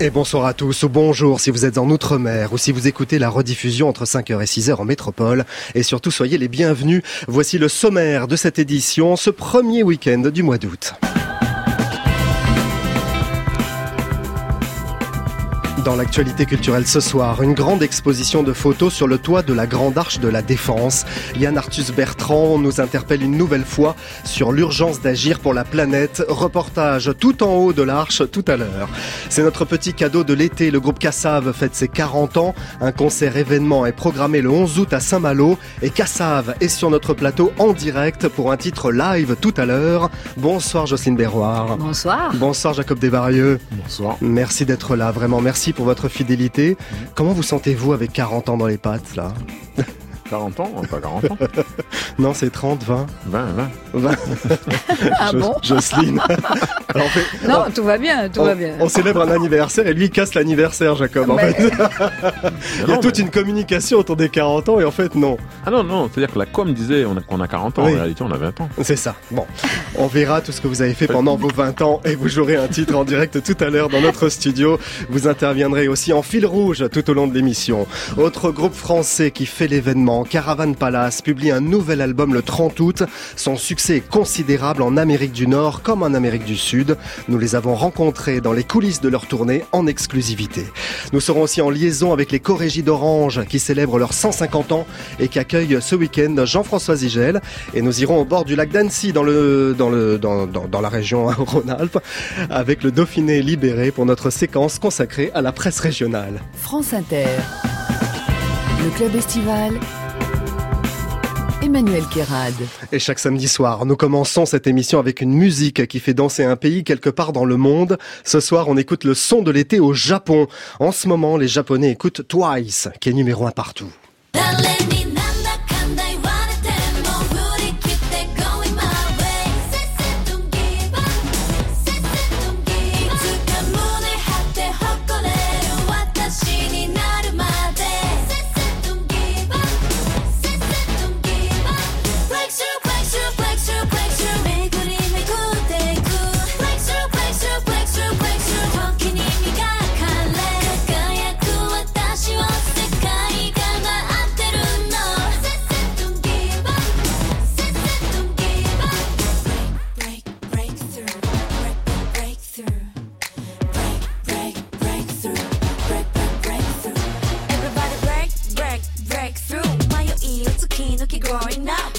Et bonsoir à tous, ou bonjour si vous êtes en Outre-mer ou si vous écoutez la rediffusion entre 5h et 6h en métropole. Et surtout, soyez les bienvenus. Voici le sommaire de cette édition, ce premier week-end du mois d'août. Dans l'actualité culturelle ce soir, une grande exposition de photos sur le toit de la Grande Arche de la Défense. Yann Arthus Bertrand nous interpelle une nouvelle fois sur l'urgence d'agir pour la planète. Reportage tout en haut de l'arche tout à l'heure. C'est notre petit cadeau de l'été. Le groupe Cassave fête ses 40 ans. Un concert événement est programmé le 11 août à Saint-Malo et Cassave est sur notre plateau en direct pour un titre live tout à l'heure. Bonsoir Jocelyne Berroir. Bonsoir. Bonsoir Jacob Desvarieux. Bonsoir. Merci d'être là, vraiment merci pour votre fidélité. Comment vous sentez-vous avec 40 ans dans les pattes là? 40 ans Pas 40 ans. Non, c'est 30, 20, 20, 20. 20. Ah Jo- bon Jocelyne. Fait- Non, tout va bien, tout on- va bien. on célèbre un anniversaire et lui il casse l'anniversaire, Jacob. En fait, il y a Non, toute mais- une communication autour des 40 ans et en fait non. Ah non, non, c'est-à-dire que la com disait qu'on a 40 ans, Oui. en réalité on a 20 ans. C'est ça. Bon, on verra tout ce que vous avez fait pendant vos 20 ans et vous jouerez un titre en direct tout à l'heure dans notre studio. Vous interviendrez aussi en fil rouge tout au long de l'émission. Autre groupe français qui fait l'événement, Caravan Palace, publie un nouvel album le 30 août. Son succès est considérable en Amérique du Nord comme en Amérique du Sud. Nous les avons rencontrés dans les coulisses de leur tournée en exclusivité. Nous serons aussi en liaison avec les Corégies d'Orange qui célèbrent leurs 150 ans et qui accueillent ce week-end Jean-François Zigel. Et nous irons au bord du lac d'Annecy dans, le, dans, la région Rhône-Alpes avec le Dauphiné libéré pour notre séquence consacrée à la presse régionale. France Inter. Le club estival. Emmanuel Kérad. Et chaque samedi soir, nous commençons cette émission avec une musique qui fait danser un pays quelque part dans le monde. Ce soir, on écoute le son de l'été au Japon. En ce moment, les Japonais écoutent Twice, qui est numéro un partout. Growing up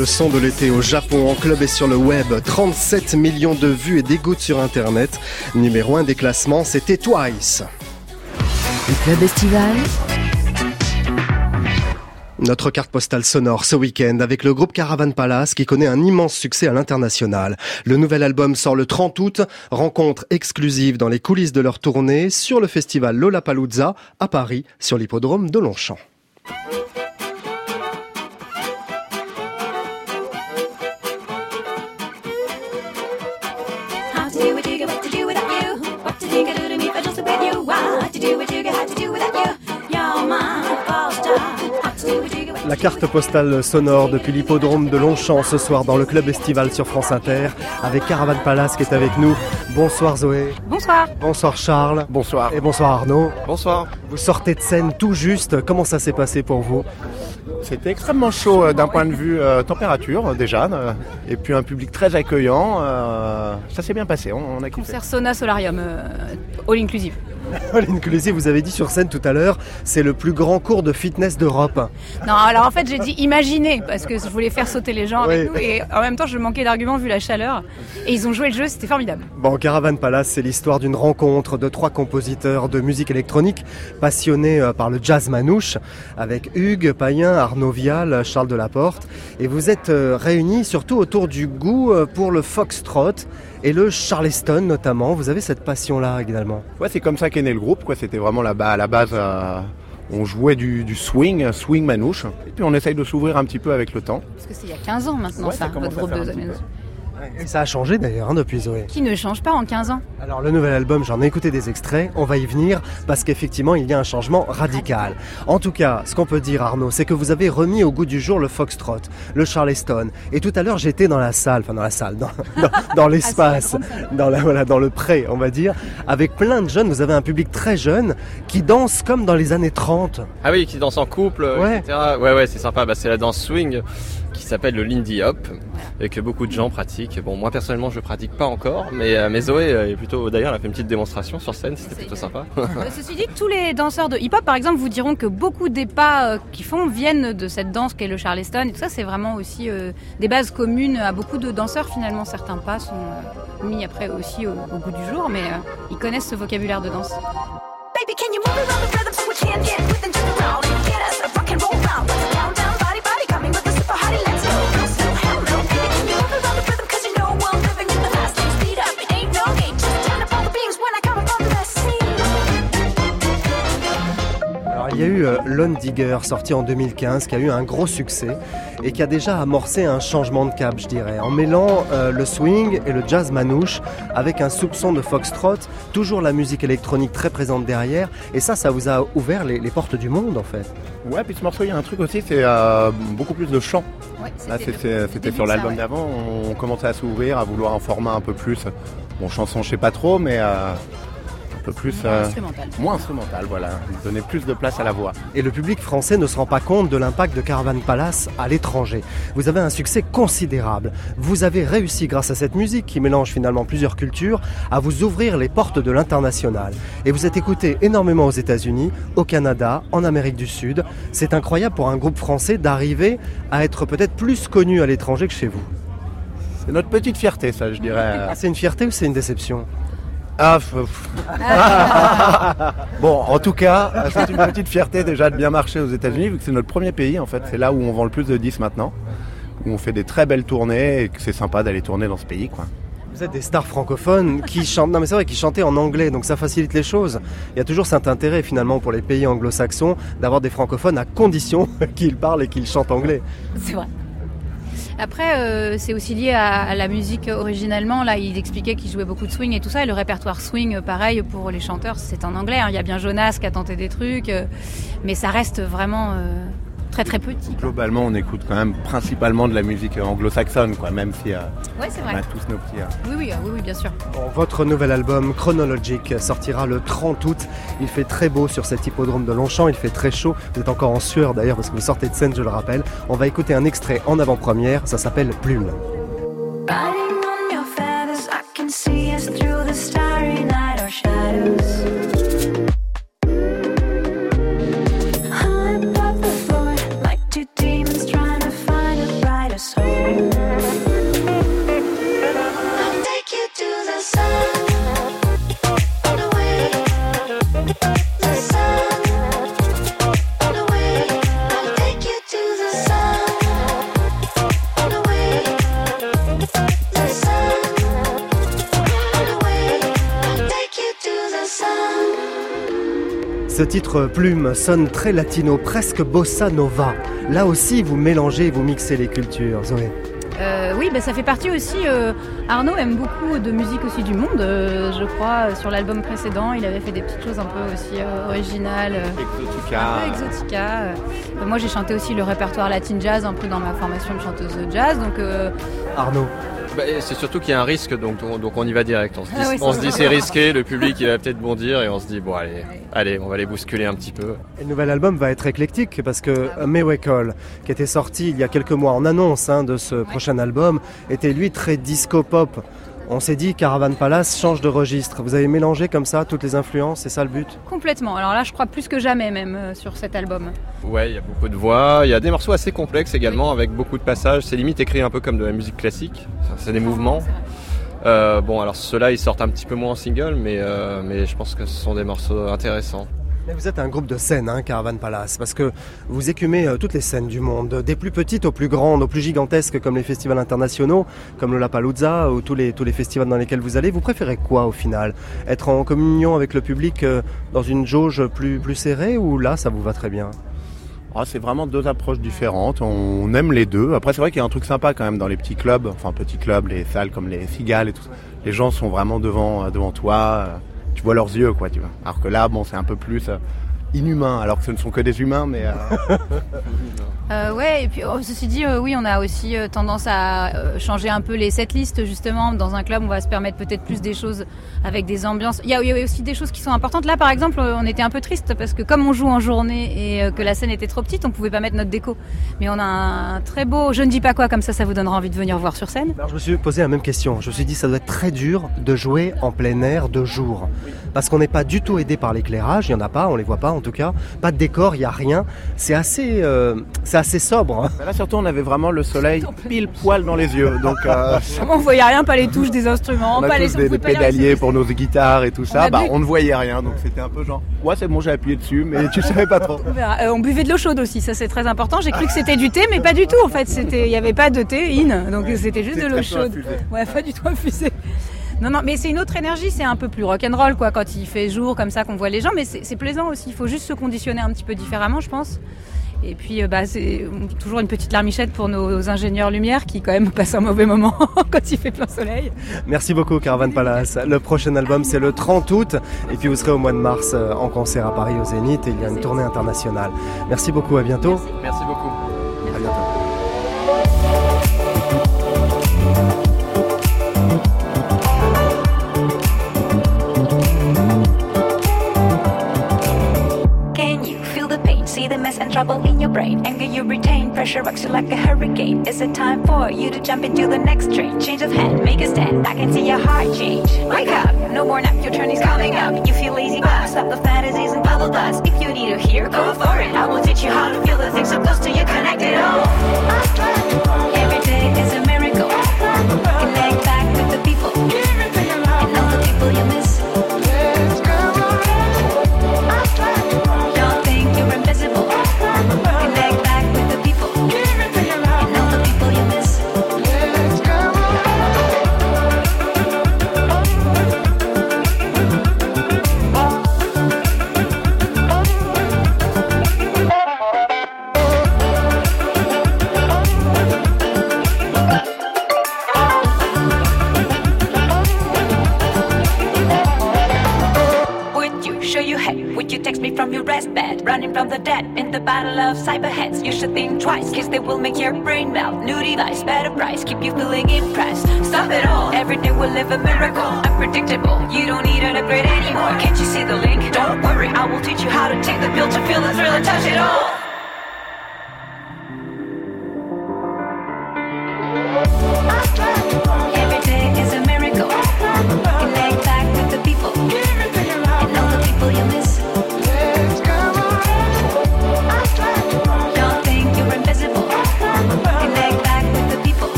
le son de l'été au Japon, en club et sur le web. 37 millions de vues et d'écoutes sur Internet. Numéro 1 des classements, c'était Twice. Le club estival. Notre carte postale sonore ce week-end avec le groupe Caravan Palace qui connaît un immense succès à l'international. Le nouvel album sort le 30 août, rencontre exclusive dans les coulisses de leur tournée sur le festival Lollapalooza à Paris sur l'hippodrome de Longchamp. La carte postale sonore depuis l'hippodrome de Longchamp ce soir dans le club estival sur France Inter avec Caravan Palace qui est avec nous. Bonsoir Zoé. Bonsoir. Bonsoir Charles. Bonsoir. Et bonsoir Arnaud. Bonsoir. Vous sortez de scène tout juste. Comment ça s'est passé pour vous? C'était extrêmement chaud euh, d'un point de vue euh, température euh, déjà, et puis un public très accueillant. ça s'est bien passé, on, a kiffé. Concert sauna solarium, all inclusive. All inclusive, vous avez dit sur scène tout à l'heure, c'est le plus grand cours de fitness d'Europe. Non, alors en fait, j'ai dit imaginer parce que je voulais faire sauter les gens avec Oui. nous et en même temps, je manquais d'arguments vu la chaleur. Et ils ont joué le jeu, c'était formidable. Bon, Caravan Palace, c'est l'histoire d'une rencontre de trois compositeurs de musique électronique passionnés euh, par le jazz manouche, avec Hugues Payen, Arnaud Vial, Charles Delaporte. Et vous êtes euh, réunis surtout autour du goût euh, pour le foxtrot et le charleston notamment. Vous avez cette passion-là également. Ouais, c'est comme ça qu'est né le groupe. Quoi. C'était vraiment là à la base, euh, on jouait du, du swing, swing manouche. Et puis on essaye de s'ouvrir un petit peu avec le temps. Parce que c'est il y a 15 ans maintenant, Ouais, ça, votre groupe de. Et ça a changé d'ailleurs hein, depuis Zoé. Qui ne change pas en 15 ans Alors le nouvel album, j'en ai écouté des extraits, on va y venir parce qu'effectivement il y a un changement radical. En tout cas, ce qu'on peut dire Arnaud, c'est que vous avez remis au goût du jour le foxtrot, le charleston. Et tout à l'heure j'étais dans la salle, enfin dans la salle, dans, dans, dans l'espace, dans, la, voilà, dans le pré on va dire, avec plein de jeunes, vous avez un public très jeune qui danse comme dans les années 30. Ah oui, qui danse en couple, Ouais. etc. Ouais, ouais, c'est sympa. Bah, c'est la danse swing s'appelle le Lindy Hop et que beaucoup de gens pratiquent. Bon, moi personnellement, je pratique pas encore, mais, euh, mais Zoé euh, est plutôt. D'ailleurs, elle a fait une petite démonstration sur scène. C'était plutôt sympa. Ceci dit, tous les danseurs de hip-hop, par exemple, vous diront que beaucoup des pas euh, qu'ils font viennent de cette danse qu'est le charleston. Et tout ça, c'est vraiment aussi euh, des bases communes à beaucoup de danseurs. Finalement, certains pas sont euh, mis après aussi au, au goût du jour, mais euh, ils connaissent ce vocabulaire de danse. Baby, can you move y a eu euh, Lone Digger sorti en 2015 qui a eu un gros succès et qui a déjà amorcé un changement de cap je dirais en mêlant euh, le swing et le jazz manouche avec un soupçon de foxtrot, toujours la musique électronique très présente derrière et ça ça vous a ouvert les, les portes du monde en fait. Ouais, puis ce morceau, il y a un truc aussi, c'est euh, beaucoup plus de chant. Ouais, Là, c'était sur l'album ouais. d'avant, on commençait à s'ouvrir, à vouloir un format un peu plus. Bon, chanson, je sais pas trop, mais euh, un peu plus. Moins euh, instrumental. moins instrumental, voilà. Donner plus de place à la voix. Et le public français ne se rend pas compte de l'impact de Caravan Palace à l'étranger. Vous avez un succès considérable. Vous avez réussi, grâce à cette musique qui mélange finalement plusieurs cultures, à vous ouvrir les portes de l'international. Et vous êtes écouté énormément aux États-Unis, au Canada, en Amérique du Sud. C'est incroyable pour un groupe français d'arriver à être peut-être plus connu à l'étranger que chez vous. C'est notre petite fierté, ça, je dirais. Ah, C'est une fierté ou c'est une déception? Ah, bon, en tout cas, c'est une petite fierté déjà de bien marcher aux États-Unis, vu que c'est notre premier pays en fait. C'est là où on vend le plus de disques maintenant, où on fait des très belles tournées et que c'est sympa d'aller tourner dans ce pays, quoi. Vous êtes des stars francophones qui chantent, non mais c'est vrai, qui chantaient en anglais, donc ça facilite les choses. Il y a toujours cet intérêt finalement pour les pays anglo-saxons d'avoir des francophones à condition qu'ils parlent et qu'ils chantent anglais. C'est vrai. Après, euh, c'est aussi lié à, la musique originellement. Là, il expliquait qu'il jouait beaucoup de swing et tout ça. Et le répertoire swing, pareil, pour les chanteurs, c'est en anglais. hein. Il y a bien Jonas qui a tenté des trucs, euh, mais ça reste vraiment euh, très très petit. Globalement, on écoute quand même principalement de la musique anglo-saxonne, quoi, même si euh, Ouais, on vrai. a tous nos petits. euh, Oui, oui, euh, oui, oui, bien sûr. Bon, votre nouvel album Chronologic sortira le 30 août. Il fait très beau sur cet hippodrome de Longchamp, il fait très chaud. Vous êtes encore en sueur d'ailleurs parce que vous sortez de scène, je le rappelle. On va écouter un extrait en avant-première, ça s'appelle Plume. Ce titre Plume sonne très latino, presque bossa nova. Là aussi, vous mélangez, vous mixez les cultures, Zoé. Euh, oui, bah, ça fait partie aussi. euh, Arnaud aime beaucoup de musique aussi du monde, euh, je crois. Sur l'album précédent, il avait fait des petites choses un peu aussi euh, originales. Exotica. un peu exotica. euh. Moi, j'ai chanté aussi le répertoire latin jazz un peu dans ma formation de chanteuse de jazz. Donc, euh, Arnaud. Bah, c'est surtout qu'il y a un risque, donc, on y va direct. On se dit, Ah oui, on c'est se dit c'est risqué, le public il va peut-être bondir et on se dit bon allez, allez, on va les bousculer un petit peu. Et le nouvel album va être éclectique parce que Miracle, qui était sorti il y a quelques mois en annonce hein, de ce prochain album, était lui très disco pop. On s'est dit Caravan Palace change de registre. Vous avez mélangé comme ça toutes les influences, c'est ça le but? Complètement. Alors là, je crois plus que jamais même euh, sur cet album. Ouais, il y a beaucoup de voix, il y a des morceaux assez complexes également avec beaucoup de passages. C'est limite écrit un peu comme de la musique classique. C'est des mouvements. Euh, bon, alors ceux-là, ils sortent un petit peu moins en single, mais, euh, mais je pense que ce sont des morceaux intéressants. Vous êtes un groupe de scènes, hein, Caravan Palace, parce que vous écumez euh, toutes les scènes du monde, des plus petites aux plus grandes, aux plus gigantesques comme les festivals internationaux, comme le Lapalooza ou tous les, festivals dans lesquels vous allez. Vous préférez quoi au final? Être en communion avec le public euh, dans une jauge plus, plus serrée ou là ça vous va très bien? Ah, c'est vraiment deux approches différentes. On aime les deux. Après, c'est vrai qu'il y a un truc sympa quand même dans les petits clubs, enfin petits clubs, les salles comme les Cigales et tout. Les gens sont vraiment devant, euh, devant toi. Euh, Tu vois leurs yeux, quoi, tu vois. Alors que là, bon, c'est un peu plus euh, inhumain, alors que ce ne sont que des humains, mais euh, Euh, ouais, et puis oh, ceci dit, euh, oui, on a aussi euh, tendance à euh, changer un peu les setlists justement. Dans un club, on va se permettre peut-être plus des choses avec des ambiances. Il y, a, il y a aussi des choses qui sont importantes. Là, par exemple, on était un peu triste parce que comme on joue en journée et euh, que la scène était trop petite, on pouvait pas mettre notre déco. Mais on a un très beau, je ne dis pas quoi, comme ça, ça vous donnera envie de venir voir sur scène. Alors je me suis posé la même question. Je me suis dit ça doit être très dur de jouer en plein air de jour. Parce qu'on n'est pas du tout aidé par l'éclairage, il n'y en a pas, on les voit pas en tout cas. Pas de décor, il n'y a rien. C'est assez, euh, c'est assez sobre. hein. mais là surtout, on avait vraiment le soleil pile poil dans les yeux. Donc, euh, On voyait rien, pas les touches des instruments, on a pas les tous on des, les pédaliers pour nos guitares et tout ça. a Bah, bu- on ne voyait rien, donc c'était un peu genre, ouais, c'est bon, j'ai appuyé dessus, mais tu savais pas trop. On. Euh, on buvait de l'eau chaude aussi, ça c'est très important. J'ai cru que c'était du thé, mais pas du tout en fait. C'était, il n'y avait pas de thé in, donc c'était juste de l'eau chaude. Ouais, pas du tout infusé. Non, non, mais c'est une autre énergie, c'est un peu plus rock'n'roll quoi, quand il fait jour comme ça qu'on voit les gens, mais c'est plaisant aussi. Il faut juste se conditionner un petit peu différemment, je pense. Et puis, euh, bah, c'est toujours une petite larmichette pour nos ingénieurs lumière qui quand même passent un mauvais moment quand il fait plein soleil. Merci beaucoup Caravan Palace. Le prochain album c'est le 30 août et puis vous serez au mois de mars euh, en concert à Paris au Zénith et il y a une tournée internationale. Merci beaucoup, à bientôt. Merci beaucoup. Trouble in your brain. Anger you retain, pressure rocks you like a hurricane. Is it time for you to jump into the next train? Change of hand, make a stand. I can see your heart change. Wake up, no more nap, your turn is coming up. You feel lazy, but stop the fantasies keep you feeling impressed. Stop it all, every day we'll live a miracle. Unpredictable, you don't need an upgrade anymore. Can't you see the link? Don't worry, I will teach you how to take the pill to feel the thrill and touch it all.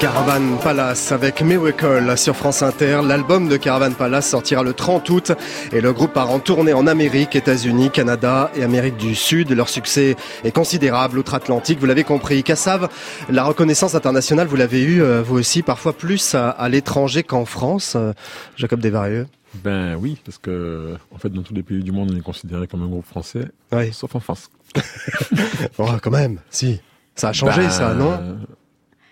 Caravan Palace avec Miracle sur France Inter. L'album de Caravan Palace sortira le 30 août et le groupe part en tournée en Amérique, États-Unis, Canada et Amérique du Sud. Leur succès est considérable outre-Atlantique, vous l'avez compris. Cassav, la reconnaissance internationale, vous l'avez eu euh, vous aussi parfois plus à, à l'étranger qu'en France. Euh, Jacob Desvarieux. Ben oui, parce que en fait, dans tous les pays du monde, on est considéré comme un groupe français, Oui. sauf en France. Oh, quand même, si. Ça a changé Ben, ça, non?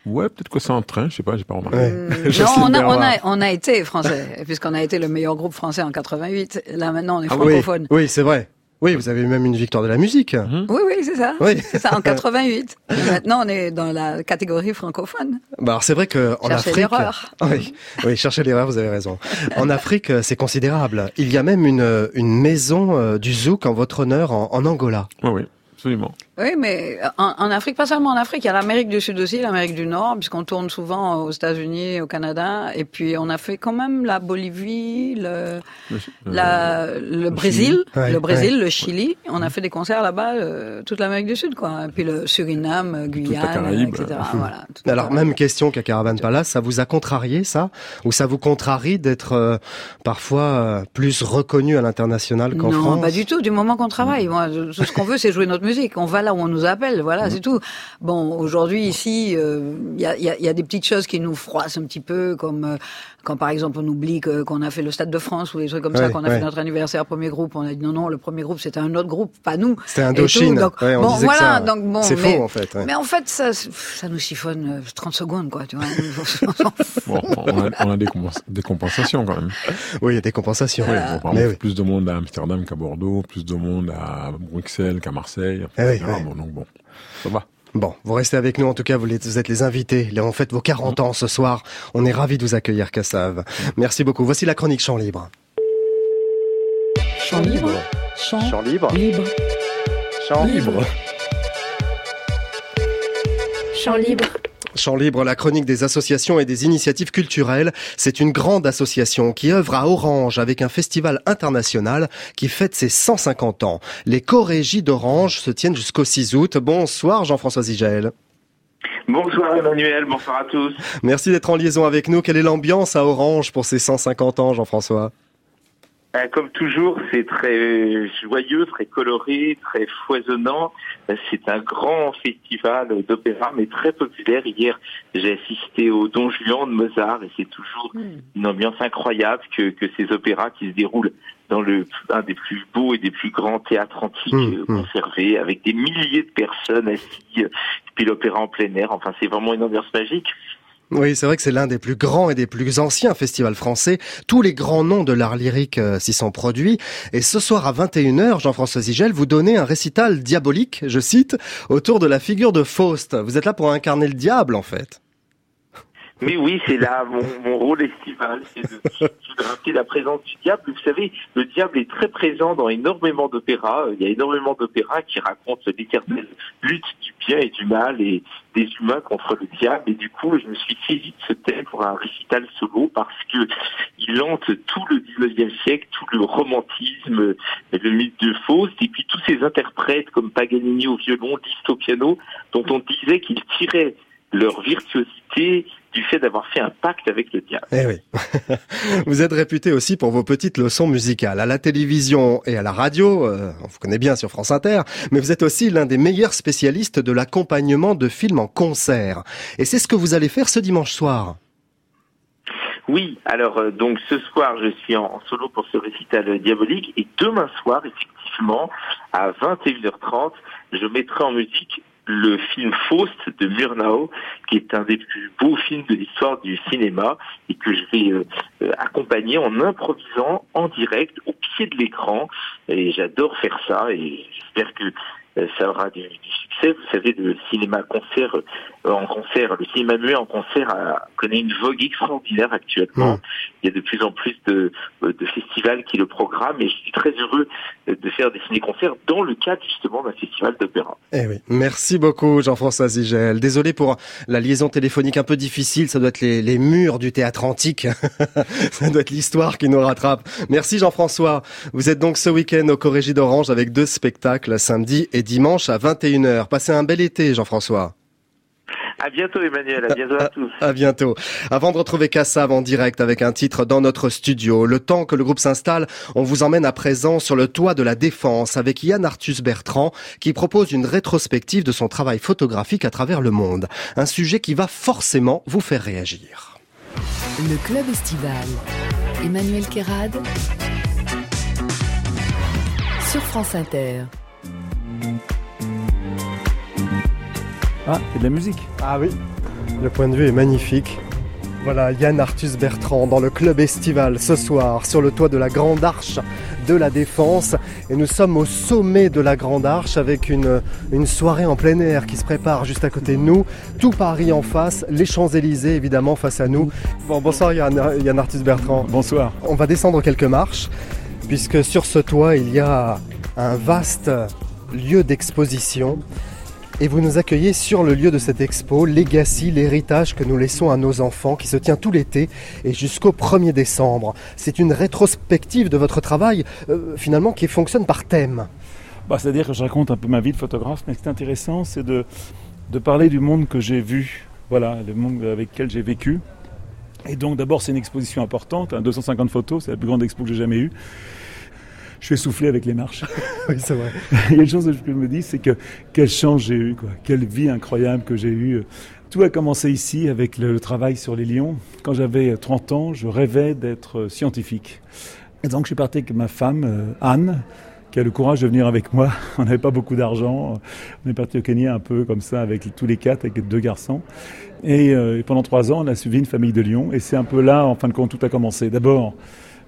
Ouais, peut-être que c'est en train, je sais pas, j'ai pas remarqué. Ouais. Non, on a, on, a, on a été français, puisqu'on a été le meilleur groupe français en 88. Là, maintenant, on est Ah francophone. oui c'est vrai. Oui, vous avez eu même une victoire de la musique. Oui, oui, c'est ça. Oui. C'est ça, en 88. Et maintenant, on est dans la catégorie francophone. Bah alors c'est vrai que en Cherchez Afrique, l'erreur. oui, oui, cherchez l'erreur, vous avez raison. En Afrique, euh, c'est considérable. Il y a même une euh, une maison euh, du zouk en votre honneur en, en Angola. Oui, oui, absolument. Oui, mais en, en Afrique, pas seulement en Afrique, il y a l'Amérique du Sud aussi, l'Amérique du Nord, puisqu'on tourne souvent aux États-Unis, au Canada, et puis on a fait quand même la Bolivie, le, Le- la, le Brésil, Ouais, le Brésil, le Chili. On a fait des concerts là-bas, euh, toute l'Amérique du Sud, quoi. Et puis le Suriname, euh, Guyane, etc. Voilà, Alors même question qu'à Caravan Palace, ça vous a contrarié ça? Ou ça vous contrarie d'être euh, parfois euh, plus reconnu à l'international qu'en non, France? pas du tout. Du moment qu'on travaille, moi, tout ce qu'on veut, c'est jouer notre musique. On va là où on nous appelle, voilà, c'est tout. Bon, aujourd'hui ici, euh, il y, a, y a- y a des petites choses qui nous froissent un petit peu, comme euh, quand par exemple on oublie que- qu'on a fait le Stade de France ou des trucs comme ça, qu'on a ouais. fait notre anniversaire premier groupe. On a dit non, non, le premier groupe c'était un autre groupe, pas nous. C'était Et Indochine. tout, donc, Ouais, on bon, disait que voilà, ça- donc bon, c'est mais, faux en fait. ouais. mais en fait, ça, ça nous chiffonne euh, 30 secondes, quoi, tu vois. Bon, on a, on a des, compens- des compensations quand même. Oui, il y a des compensations. Oui, bon, par Mais exemple, oui. plus de monde à Amsterdam qu'à Bordeaux, plus de monde à Bruxelles qu'à Marseille. Eh oui. Bon, donc bon, ça va. Bon, vous restez avec nous. En tout cas, vous, les- vous êtes les invités. Là, on fête vos 40 ans ce soir. On est ravis de vous accueillir, Cassav. Merci beaucoup. Voici la chronique Chant Libre. Chant libre. Chant Chant Libre. libre. Chant Libre. Chant libre. Chant Libre, la chronique des associations et des initiatives culturelles. C'est une grande association qui œuvre à Orange avec un festival international qui fête ses 150 ans. Les chorégies d'Orange se tiennent jusqu'au 6 août. Bonsoir Jean-François Zigel. Bonsoir Emmanuel, bonsoir à tous. Merci d'être en liaison avec nous. Quelle est l'ambiance à Orange pour ces 150 ans, Jean-François? Comme toujours, c'est très joyeux, très coloré, très foisonnant. Euh, C'est un grand festival d'opéra, mais très populaire. Hier, j'ai assisté au Don Juan de Mozart et c'est toujours une ambiance incroyable que, que ces opéras qui se déroulent dans le un des plus beaux et des plus grands théâtres antiques Mmh, euh, mmh. conservés, avec des milliers de personnes assises, puis l'opéra en plein air. Enfin, c'est vraiment une ambiance magique. Oui, c'est vrai que c'est l'un des plus grands et des plus anciens festivals français. Tous les grands noms de l'art lyrique euh, s'y sont produits. Et ce soir à 21h, Jean-François Zigel, vous donnez un récital diabolique, je cite, autour de la figure de Faust. Vous êtes là pour incarner le diable, en fait. Mais oui, c'est là mon, mon rôle estival, c'est de, de rappeler la présence du diable. Vous savez, le diable est très présent dans énormément d'opéras. Il y a énormément d'opéras qui racontent l'éternelle lutte du bien et du mal et des humains contre le diable. Et du coup, je me suis saisi de ce thème pour un récital solo parce que il hante tout le 19e siècle, tout le romantisme, le mythe de Faust, et puis tous ces interprètes comme Paganini au violon, Liszt au piano, dont on disait qu'ils tiraient leur virtuosité du fait d'avoir fait un pacte avec le diable. Eh oui. vous êtes réputé aussi pour vos petites leçons musicales à la télévision et à la radio. euh, on vous connaît bien sur France Inter, mais vous êtes aussi l'un des meilleurs spécialistes de l'accompagnement de films en concert. Et c'est ce que vous allez faire ce dimanche soir. Oui, alors euh, donc ce soir je suis en, en solo pour ce récital euh, diabolique et demain soir effectivement à 21h30 je mettrai en musique le film Faust de Murnau qui est un des plus beaux films de l'histoire du cinéma et que je vais euh, euh, accompagner en improvisant en direct au pied de l'écran. Et j'adore faire ça et j'espère que ça aura du, du succès. Vous savez, le cinéma concert euh, en concert, le cinéma muet en concert a, connaît une vogue extraordinaire actuellement. Mmh. Il y a de plus en plus de, euh, de festivals qui le programment et je suis très heureux euh, de faire des ciné-concerts dans le cadre justement d'un festival d'opéra. Eh oui. Merci beaucoup, Jean-François Zigel. Désolé pour la liaison téléphonique un peu difficile. Ça doit être les, les murs du théâtre antique. ça doit être l'histoire qui nous rattrape. Merci, Jean-François. Vous êtes donc ce week-end au Corrégie d'Orange avec deux spectacles, samedi et dimanche à 21h. Passez un bel été, Jean-François. À bientôt Emmanuel, à bientôt à tous. À bientôt. Avant de retrouver Kassav en direct avec un titre dans notre studio, le temps que le groupe s'installe, on vous emmène à présent sur le toit de la Défense avec Yann Arthus Bertrand qui propose une rétrospective de son travail photographique à travers le monde. Un sujet qui va forcément vous faire réagir. Le club estival. Emmanuel Kérad. Sur France Inter. Ah, c'est de la musique. Ah oui, le point de vue est magnifique. Voilà, Yann Arthus Bertrand dans le club estival ce soir sur le toit de la Grande Arche de la Défense. Et nous sommes au sommet de la Grande Arche avec une, une soirée en plein air qui se prépare juste à côté de nous. Tout Paris en face, les Champs-Élysées évidemment face à nous. Bon, bonsoir Yann, Yann Arthus Bertrand. Bonsoir. On va descendre quelques marches puisque sur ce toit il y a un vaste lieu d'exposition. Et vous nous accueillez sur le lieu de cette expo, Legacy, l'héritage que nous laissons à nos enfants, qui se tient tout l'été et jusqu'au 1er décembre. C'est une rétrospective de votre travail, euh, finalement, qui fonctionne par thème. Bah, C'est-à-dire que je raconte un peu ma vie de photographe, mais ce qui est intéressant, c'est de, de parler du monde que j'ai vu, voilà, le monde avec lequel j'ai vécu. Et donc d'abord c'est une exposition importante, hein, 250 photos, c'est la plus grande expo que j'ai jamais eue. Je suis essoufflé avec les marches. oui, c'est vrai. Il y a une chose que je me dis, c'est que quelle chance j'ai eu, quoi. Quelle vie incroyable que j'ai eue. Tout a commencé ici avec le, le travail sur les lions. Quand j'avais 30 ans, je rêvais d'être scientifique. Et donc je suis parti avec ma femme, euh, Anne, qui a le courage de venir avec moi. On n'avait pas beaucoup d'argent. On est parti au Kenya un peu comme ça avec tous les quatre, avec deux garçons. Et, euh, et pendant trois ans, on a suivi une famille de lions. Et c'est un peu là, en fin de compte, tout a commencé. D'abord,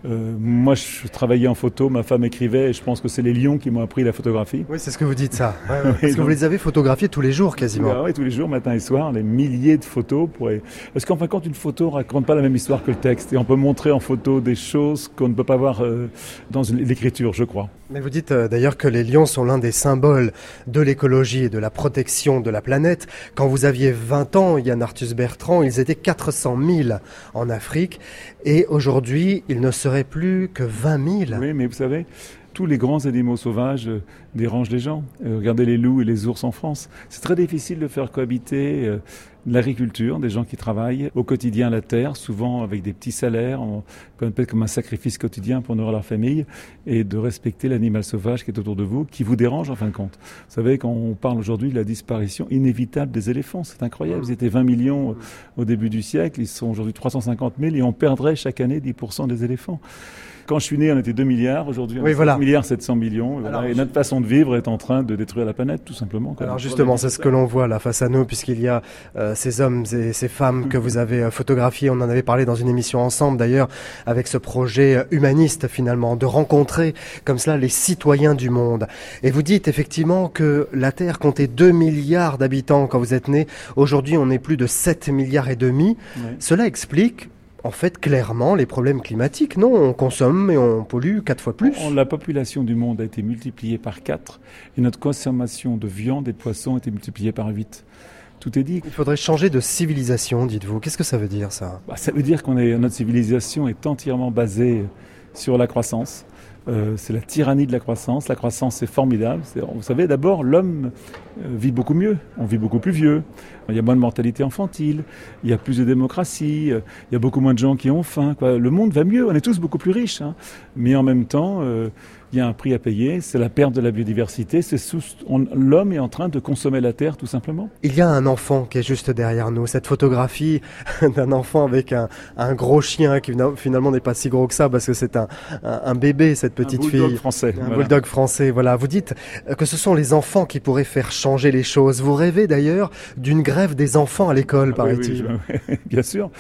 euh, moi, je travaillais en photo, ma femme écrivait, et je pense que c'est les lions qui m'ont appris la photographie. Oui, c'est ce que vous dites ça. Ouais, ouais. Oui, Parce que vous les avez photographiés tous les jours quasiment. Ah ouais, tous les jours, matin et soir, des milliers de photos. Pour... Parce qu'en fin de compte, une photo raconte pas la même histoire que le texte. Et on peut montrer en photo des choses qu'on ne peut pas voir euh, dans l'écriture, je crois. Mais vous dites euh, d'ailleurs que les lions sont l'un des symboles de l'écologie et de la protection de la planète. Quand vous aviez 20 ans, Yann Arthus Bertrand, ils étaient 400 000 en Afrique. Et aujourd'hui, ils ne seraient plus que 20 000. Oui, mais vous savez, tous les grands animaux sauvages euh, dérangent les gens. Euh, regardez les loups et les ours en France. C'est très difficile de faire cohabiter euh, l'agriculture, des gens qui travaillent au quotidien la terre, souvent avec des petits salaires, on peut appeler comme un sacrifice quotidien pour nourrir leur famille, et de respecter l'animal sauvage qui est autour de vous, qui vous dérange en fin de compte. Vous savez, quand on parle aujourd'hui de la disparition inévitable des éléphants, c'est incroyable. Ils étaient 20 millions au début du siècle, ils sont aujourd'hui 350 000 et on perdrait chaque année 10% des éléphants. Quand je suis né, on était 2 milliards. Aujourd'hui, on Oui, est voilà. 7 milliards 700 millions. Voilà. Alors, et notre façon de vivre est en train de détruire la planète, tout simplement. quoi. Alors justement, c'est ce que l'on voit là face à nous, puisqu'il y a euh, ces hommes et ces femmes que vous avez euh, photographiés. On en avait parlé dans une émission ensemble d'ailleurs, avec ce projet euh, humaniste finalement, de rencontrer comme cela les citoyens du monde. Et vous dites effectivement que la Terre comptait 2 milliards d'habitants quand vous êtes né. Aujourd'hui, on est plus de 7 milliards et demi. Cela explique en fait clairement les problèmes climatiques. Non, on consomme et on pollue quatre fois plus. La population du monde a été multipliée par 4 et notre consommation de viande et de poissons a été multipliée par 8. Tout est dit. Il faudrait changer de civilisation, dites-vous. Qu'est-ce que ça veut dire ça? Bah, ça veut dire est notre civilisation est entièrement basée sur la croissance. Euh, c'est la tyrannie de la croissance. La croissance, c'est formidable. Vous savez, d'abord, l'homme euh, vit beaucoup mieux. On vit beaucoup plus vieux. Il y a moins de mortalité infantile. Il y a plus de démocratie. euh, Il y a beaucoup moins de gens qui ont faim. Le monde va mieux. On est tous beaucoup plus riches. hein. Mais en même temps, euh, il y a un prix à payer. C'est la perte de la biodiversité. C'est L'homme est en train de consommer la terre, tout simplement. Il y a un enfant qui est juste derrière nous. Cette photographie d'un enfant avec un, un gros chien qui fina- finalement n'est pas si gros que ça parce que c'est un, un, un bébé, cette petite un bulldog fille. français. Un voilà. bulldog français, voilà. Vous dites euh, que ce sont les enfants qui pourraient faire changer les choses. Vous rêvez d'ailleurs d'une grève des enfants à l'école, Ah oui, oui, paraît-il. je- bien sûr.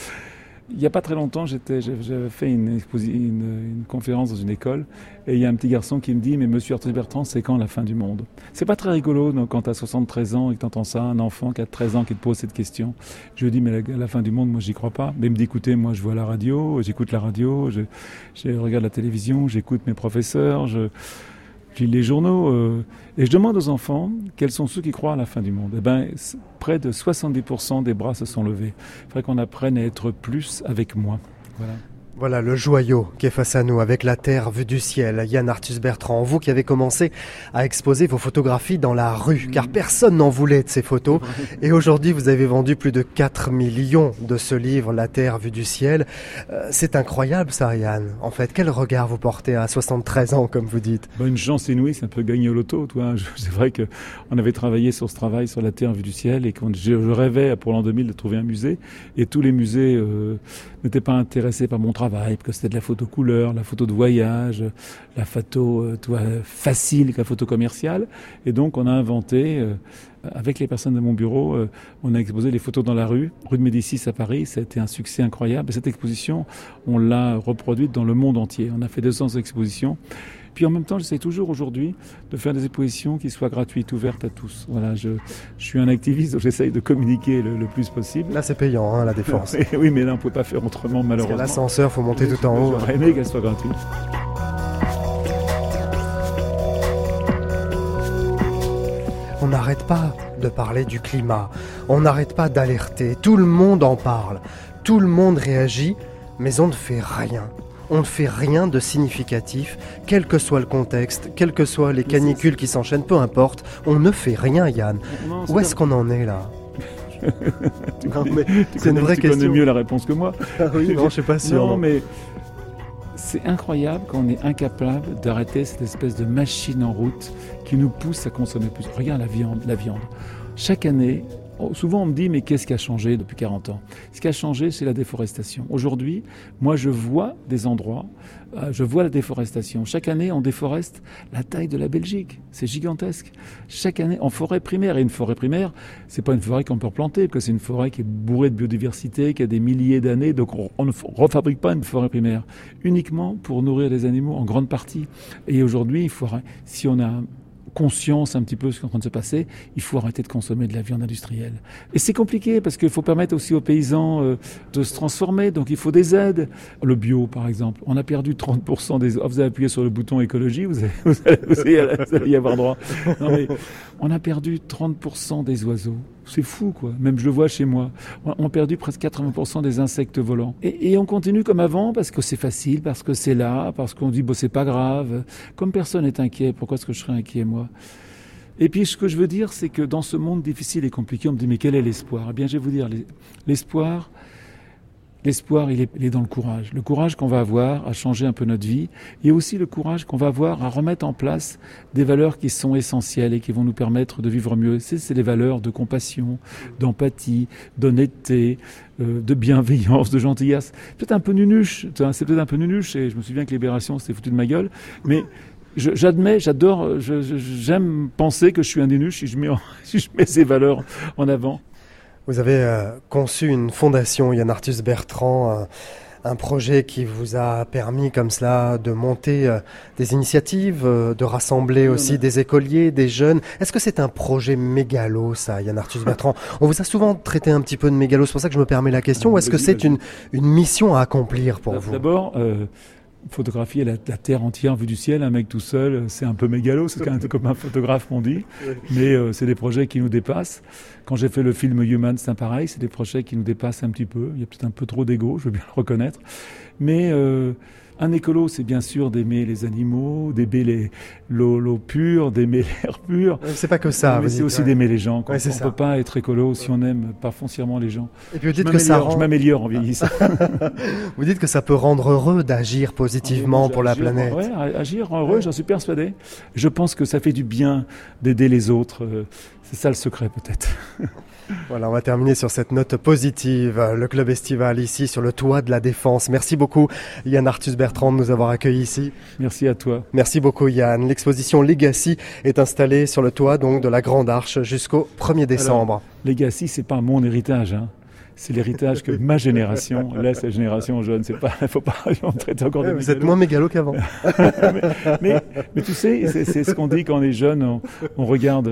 Il n'y a pas très longtemps, j'avais fait une, une conférence dans une école et il y a un petit garçon qui me dit Mais monsieur Arthur Bertrand, c'est quand la fin du monde? C'est pas très rigolo donc, quand tu as 73 ans et que tu entends ça, un enfant qui a 13 ans qui te pose cette question. Je lui dis Mais la, la fin du monde, moi j'y crois pas. Mais il me dit Écoutez, moi je vois la radio, j'écoute la radio, je, je regarde la télévision, j'écoute mes professeurs, je, je lis les journaux euh, et je demande aux enfants quels sont ceux qui croient à la fin du monde. Eh ben, près de 70% des bras se sont levés. Il faudrait qu'on apprenne à être plus avec moi. Voilà. Voilà le joyau qui est face à nous avec la terre vue du ciel. Yann Arthus Bertrand, vous qui avez commencé à exposer vos photographies dans la rue, car personne n'en voulait de ces photos. Et aujourd'hui, vous avez vendu plus de 4 millions de ce livre, La terre vue du ciel. Euh, c'est incroyable ça, Yann. En fait, quel regard vous portez à 73 ans, comme vous dites Bah, une chance inouïe, c'est un peu gagner au loto. Toi. C'est vrai que on avait travaillé sur ce travail sur la Terre vue du ciel et quand je, je rêvais pour l'an 2000 de trouver un musée et tous les musées euh, n'étaient pas intéressés par mon travail parce que c'était de la photo couleur, la photo de voyage, la photo euh, toi, facile que la photo commerciale. Et donc on a inventé euh, avec les personnes de mon bureau, euh, on a exposé les photos dans la rue, rue de Médicis à Paris. Ça a été un succès incroyable. Et cette exposition, on l'a reproduite dans le monde entier. On a fait 200 expositions. Puis en même temps, j'essaie toujours aujourd'hui de faire des expositions qui soient gratuites, ouvertes à tous. Voilà, je, je suis un activiste, donc j'essaye de communiquer le, le plus possible. Là, c'est payant, hein, la défense. oui, mais là, on peut pas faire autrement, malheureusement. l'ascenseur, faut monter tout en haut. J'aurais aimé qu'elle soit gratuite. On n'arrête pas de parler du climat, on n'arrête pas d'alerter, tout le monde en parle, tout le monde réagit, mais on ne fait rien. On ne fait rien de significatif, quel que soit le contexte, quelles que soient les canicules qui s'enchaînent, peu importe, on ne fait rien, Yann. Non, Où est-ce qu'on en est là c'est une vraie tu connais mieux la réponse que moi. Ah oui, non, je suis pas sûr. Non, non. mais c'est incroyable qu'on est incapable d'arrêter cette espèce de machine en route qui nous pousse à consommer plus. Regarde la viande, la viande. Chaque année, souvent on me dit mais qu'est-ce qui a changé depuis 40 ans? Ce qui a changé, c'est la déforestation. Aujourd'hui, moi je vois des endroits, euh, je vois la déforestation. Chaque année, on déforeste la taille de la Belgique. C'est gigantesque. Chaque année, en forêt primaire. Et une forêt primaire, c'est pas une forêt qu'on peut replanter, parce que c'est une forêt qui est bourrée de biodiversité, qui a des milliers d'années. Donc on, on ne refabrique pas une forêt primaire uniquement pour nourrir les animaux en grande partie. Et aujourd'hui, il faut, arrêt- si on a conscience un petit peu de ce qui est en train de se passer, il faut arrêter de consommer de la viande industrielle. Et c'est compliqué parce qu'il faut permettre aussi aux paysans euh, de se transformer, donc il faut des aides. Le bio, par exemple, on a perdu 30% des... Oh, vous avez appuyé sur le bouton écologie, vous allez, y avoir droit. On a perdu 30% des oiseaux. C'est fou, quoi. Même je le vois chez moi. On a perdu presque 80% des insectes volants. Et, on continue comme avant parce que c'est facile, parce que c'est là, parce qu'on dit, bon, c'est pas grave. Comme personne n'est inquiet, pourquoi est-ce que je serais inquiet, moi? Et puis, ce que je veux dire, c'est que dans ce monde difficile et compliqué, on me dit, mais quel est l'espoir? Eh bien, je vais vous dire, les- l'espoir, L'espoir, il est, dans le courage. Le courage qu'on va avoir à changer un peu notre vie et aussi le courage qu'on va avoir à remettre en place des valeurs qui sont essentielles et qui vont nous permettre de vivre mieux. C'est, les valeurs de compassion, d'empathie, d'honnêteté, euh, de bienveillance, de gentillesse. Peut-être un peu nunuche, c'est peut-être un peu nunuche et je me souviens que Libération s'était foutu de ma gueule, mais j'admets, j'adore, j'aime penser que je suis un nunuche si je mets ces valeurs en avant. Vous avez euh, conçu une fondation, Yann Arthus Bertrand, un projet qui vous a permis comme cela de monter euh, des initiatives, euh, de rassembler Oui, aussi a- des écoliers, des jeunes. Est-ce que c'est un projet mégalo, ça, Yann Arthus Bertrand? On vous a souvent traité un petit peu de mégalo, c'est pour ça que je me permets la question. Ou est-ce que c'est une, une mission à accomplir pour vous? D'abord, euh, photographier la, la Terre entière vue du ciel, un mec tout seul, euh, c'est un peu mégalo, c'est quand même comme un photographe qu'on dit, mais euh, c'est des projets qui nous dépassent. Quand j'ai fait le film Human, c'est un pareil, c'est des projets qui nous dépassent un petit peu. Il y a peut-être un peu trop d'ego, je veux bien le reconnaître. Mais euh, un écolo, c'est bien sûr d'aimer les animaux, d'aimer l'eau pure, d'aimer l'air pur. Euh, C'est pas que ça. mais c'est aussi ouais. d'aimer les gens. Ouais, On ne peut pas être écolo si on n'aime pas foncièrement les gens. Et puis vous Je dites que ça m'améliore, je rend... m'améliore en vieillissant. Vous dites que ça peut rendre heureux d'agir positivement pour la Agir, planète. Ouais, agir heureux, j'en suis persuadé. Je pense que ça fait du bien d'aider les autres. euh, C'est ça le secret peut-être. Voilà, on va terminer sur cette note positive. Le club estival ici sur le toit de la Défense. Merci beaucoup Yann Arthus Bertrand de nous avoir accueillis ici. Merci à toi. Merci beaucoup Yann. L'exposition Legacy est installée sur le toit donc de la Grande Arche jusqu'au 1er décembre. Legacy, c'est pas mon héritage. Hein. C'est l'héritage que ma génération laisse à la génération jeune. C'est pas, faut pas on traite encore de vous êtes moins mégalo qu'avant. mais, mais, mais tu sais, c'est c'est ce qu'on dit quand on est jeune. On, on regarde,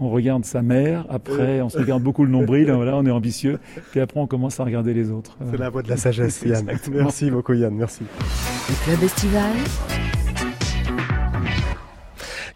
on regarde sa mère. Après, on se regarde beaucoup le nombril. Voilà, on est ambitieux. Puis après, on commence à regarder les autres. C'est la voix de la sagesse Yann. Merci beaucoup Yann, merci. Le club estival.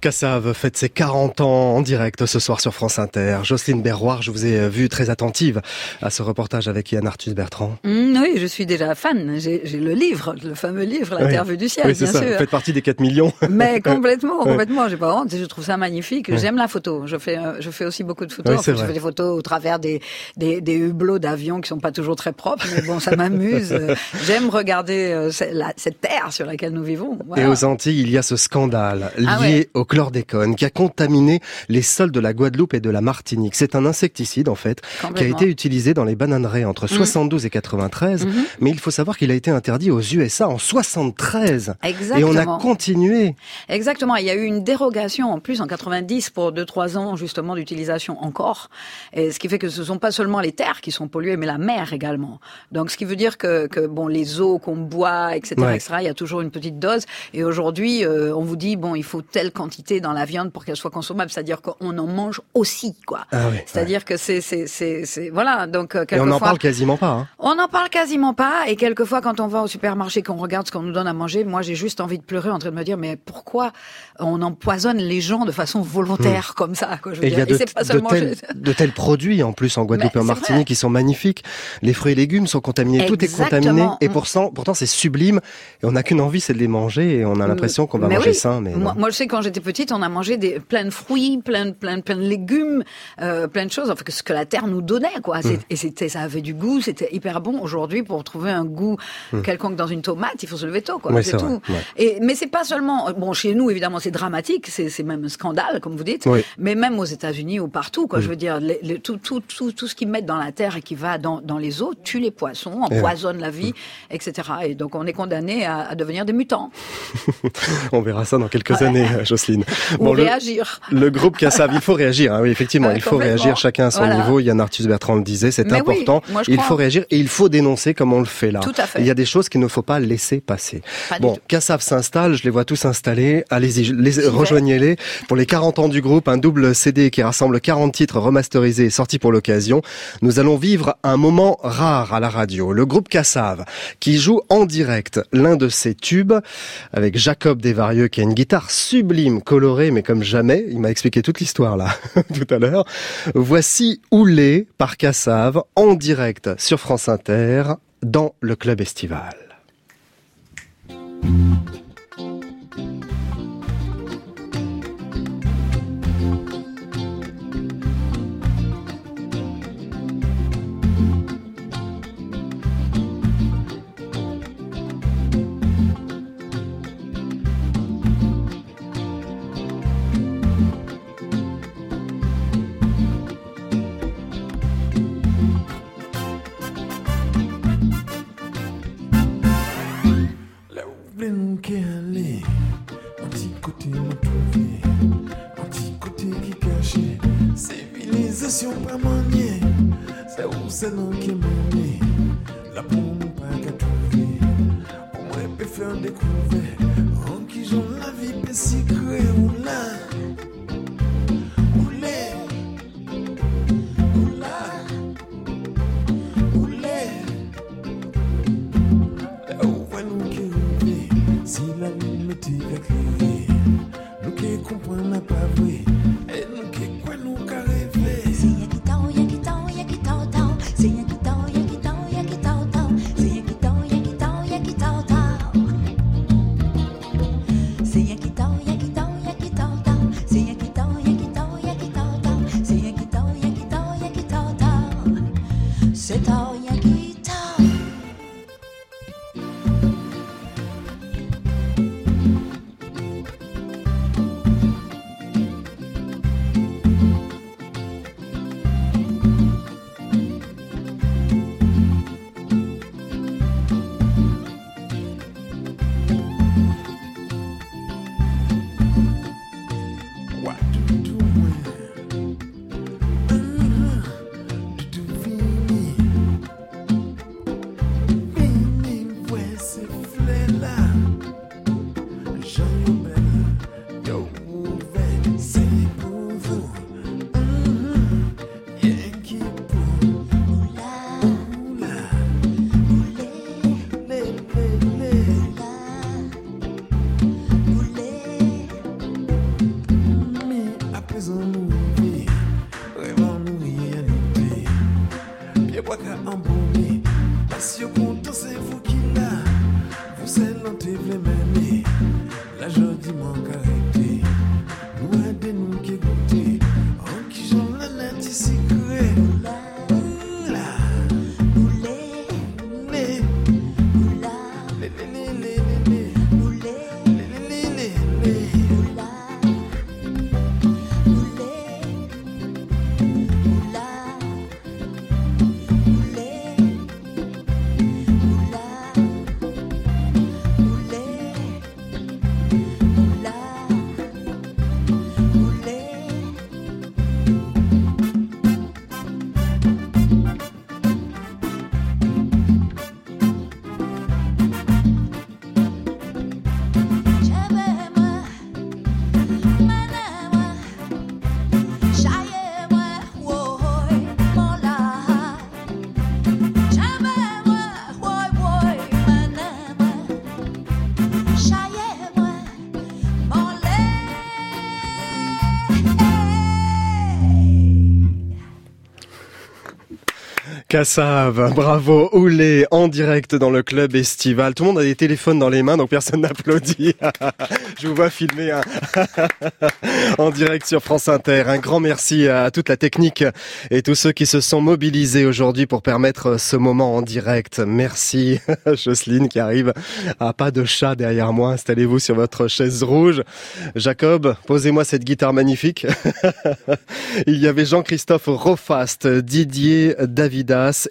Cassave fête ses 40 ans en direct ce soir sur France Inter. Jocelyne Berroir, je vous ai vu très attentive à ce reportage avec Yann Arthus Bertrand. Mm, oui, je suis déjà fan. J'ai le livre, le fameux livre, Oui. Vue du ciel, oui, bien ça. sûr. Vous faites partie des 4 millions. Mais complètement, complètement. J'ai pas honte. Je trouve ça magnifique. J'aime la photo. Je fais, euh, je fais aussi beaucoup de photos. Je vrai. fais des photos au travers des des, des hublots d'avions qui sont pas toujours très propres, mais bon, ça m'amuse. Euh, J'aime regarder euh, cette, terre sur laquelle nous vivons. Voilà. Et aux Antilles, il y a ce scandale lié Ah ouais. au chlordécone qui a contaminé les sols de la Guadeloupe et de la Martinique. C'est un insecticide en fait qui a été utilisé dans les bananeraies entre 72 et 93, Mhm. mais il faut savoir qu'il a été interdit aux USA en 73. Et Exactement. on a continué. Exactement. Il y a eu une dérogation en plus en 90 pour 2-3 ans justement d'utilisation encore. Et ce qui fait que ce sont pas seulement les terres qui sont polluées, mais la mer également. Donc ce qui veut dire que, que bon, les eaux qu'on boit, etc., Ouais. etc., il y a toujours une petite dose. Et aujourd'hui, euh, on vous dit bon, il faut telle quantité dans la viande pour qu'elle soit consommable. C'est-à-dire qu'on en mange aussi, quoi. Ah oui, C'est-à-dire que c'est, c'est, c'est, c'est, voilà. Donc euh, Et on n'en parle quasiment pas. hein. on n'en parle quasiment pas et quelquefois quand on va au supermarché, qu'on regarde ce qu'on nous donne à manger, moi j'ai juste envie de pleurer en train de me dire mais pourquoi on empoisonne les gens de façon volontaire comme ça quoi, je veux Et il y a de, pas tels, chez- de tels produits en plus en Guadeloupe et en Martinique qui sont magnifiques. Les fruits et légumes sont contaminés, tout est contaminé et Mm. pourtant, pourtant c'est sublime et on n'a qu'une envie, c'est de les manger et on a l'impression qu'on va Mais manger oui. sain. Mais moi, moi, je sais quand j'étais petite, on a mangé des plein de fruits, plein de plein plein de légumes, euh, plein de choses, enfin que ce que la terre nous donnait quoi. Mm. Et c'était ça avait du goût, c'était hyper bon. Aujourd'hui, pour trouver un goût Mm. quelconque dans une tomate, il faut se lever tôt quoi. Oui, c'est c'est tout. vrai, ouais. Et mais c'est pas seulement bon chez nous évidemment c'est dramatique, c'est même un scandale comme vous dites. Oui. Mais même aux États-Unis ou partout quoi. Mm. Je veux dire les- les- tout, tout tout tout ce qu'ils mettent dans la terre et qui va dans dans les eaux tue les poissons, Eh empoisonne la vie, etc. Et donc on est condamné à, à devenir des mutants On verra ça dans quelques Ouais. années, ou le, réagir. le groupe Kassav, il faut réagir. hein, oui, effectivement, Ouais, il faut réagir chacun à son Voilà. niveau. Yann Arthus Bertrand le disait, c'est oui, important. moi, il crois. faut réagir et il faut dénoncer comme on le fait là. Tout à fait. Il y a des choses qu'il ne faut pas laisser passer. Pas bon, tout. Kassav s'installe, je les vois tous installés. Allez-y, les- rejoignez-les. Pour les 40 ans du groupe, un double CD qui rassemble 40 titres remasterisés et sortis pour l'occasion. Nous allons vivre un moment rare à la radio. Le groupe Kassav, qui joue en direct l'un de ses tubes, avec Jacob Desvarieux, qui a une guitare sublime, colorée, mais comme jamais. Il m'a expliqué toute l'histoire là, tout à l'heure. Voici Oulé par Kassav, en direct sur France Inter, dans le club estival. Cassave, bravo, Oulé, en direct dans le club estival. Tout le monde a des téléphones dans les mains, donc personne n'applaudit. Je vous vois filmer hein. en direct sur France Inter. Un grand merci à toute la technique et tous ceux qui se sont mobilisés aujourd'hui pour permettre ce moment en direct. Merci, Jocelyne qui arrive à pas de chat derrière moi. Installez-vous sur votre chaise rouge. Jacob, posez-moi cette guitare magnifique. Il y avait Jean-Christophe Rofast, Didier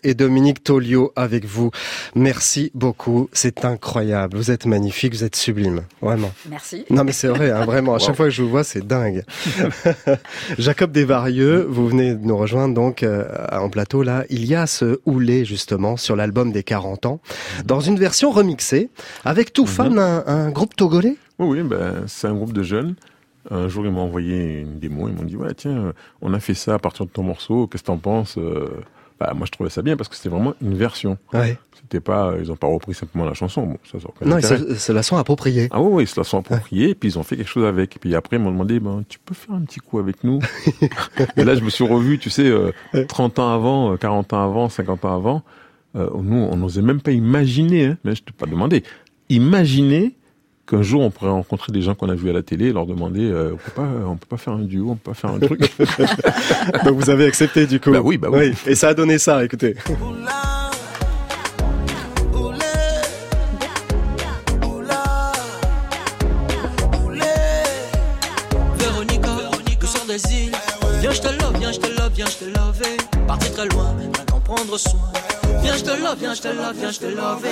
Et Dominique Tolio avec vous. Merci beaucoup. C'est incroyable. Vous êtes magnifique, vous êtes sublime. Vraiment. Merci. Non mais c'est vrai, hein, vraiment. À chaque Wow. fois que je vous vois, c'est dingue. Jacob Desvarieux, vous venez de nous rejoindre donc euh, en plateau là. Il y a ce houlé justement sur l'album des 40 ans, dans une version remixée avec tout fan, un, un groupe togolais. Oui, oui, ben, c'est un groupe de jeunes. Un jour, ils m'ont envoyé une démo. Ils m'ont dit, ouais, tiens, on a fait ça à partir de ton morceau. Qu'est-ce que t'en penses Euh, bah, Moi, je trouvais ça bien parce que c'était vraiment une version. Ouais. C'était pas, ils ont pas repris simplement la chanson. Bon, ça, ça Non, c'est c'est la son appropriée. Ah oui, oui, ils se la sont appropriés, puis ils ont fait quelque chose avec. Et puis après, ils m'ont demandé, ben, tu peux faire un petit coup avec nous? Et là, je me suis revu, tu sais, euh, 30 ans avant, euh, 40 ans avant, 50 ans avant. Euh, nous, on n'osait même pas imaginer, hein, mais je t'ai pas demandé, imaginer qu'un jour, on pourrait rencontrer des gens qu'on a vus à la télé et leur demander, euh, on peut pas, on peut pas faire un duo, on peut pas faire un truc. Donc vous avez accepté du coup. Bah oui, bah oui. Et ça a donné ça, écoutez. Viens, je te love, viens, je te love, viens, je te love. Partir très loin, rien qu'en prendre soin. Viens, je te love, viens, je te love, viens, je te love.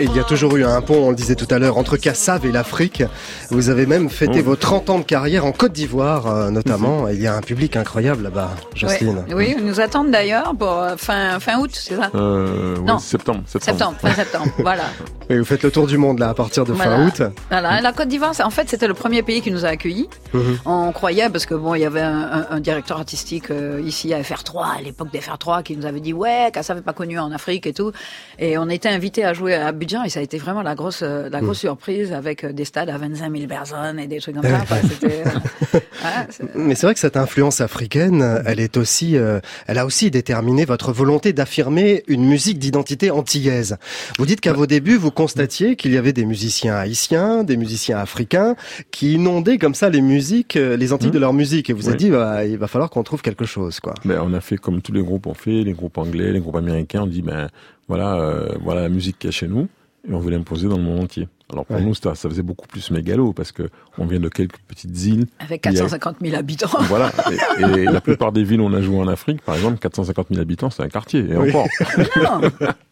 Et il y a toujours eu un pont, on le disait tout à l'heure, entre Kassav et l'Afrique. Vous avez même fêté Oh. vos 30 ans de carrière en Côte d'Ivoire, euh, notamment. Il y a un public incroyable là-bas, Jocelyne. Oui, oui, ils nous attendent d'ailleurs pour euh, fin, fin août, c'est ça Euh, oui, Non. septembre, septembre. Septembre, fin septembre, voilà. Et vous faites le tour du monde là à partir de fin août. Voilà, la Côte d'Ivoire, c'est- en fait, c'était le premier pays qui nous a accueillis. Mhm. On croyait parce que bon, il y avait un, un- un directeur artistique euh, ici à FR3 à l'époque des FR3 qui nous avait dit ouais, ça n'avait pas connu en Afrique et tout. Et on était invité à jouer à Abidjan et ça a été vraiment la grosse euh, la grosse surprise avec euh, des stades à 25 000 personnes et des trucs comme ça. Enfin, c'était, euh, voilà, Mais c'est vrai que cette influence africaine, elle est aussi, euh, elle a aussi déterminé votre volonté d'affirmer une musique d'identité antillaise. Vous dites qu'à vos débuts, vous constatiez qu'il y avait des musiciens haïtiens, des musiciens africains, qui inondaient comme ça les musiques, les Antilles de leur musique. Et vous avez dit, bah, il va falloir qu'on trouve quelque chose, quoi. Ben, on a fait comme tous les groupes ont fait, les groupes anglais, les groupes américains. On dit ben voilà, euh, voilà la musique qu'il y a chez nous, et on veut l'imposer dans le monde entier. Alors pour Ouais. nous, ça, ça faisait beaucoup plus mégalo parce que on vient de quelques petites îles. avec Il y a- 450 000 habitants. Voilà. Et, et la plupart des villes où on a joué en Afrique, par exemple, 450 000 habitants, c'est un quartier. Et Oui. encore. Non,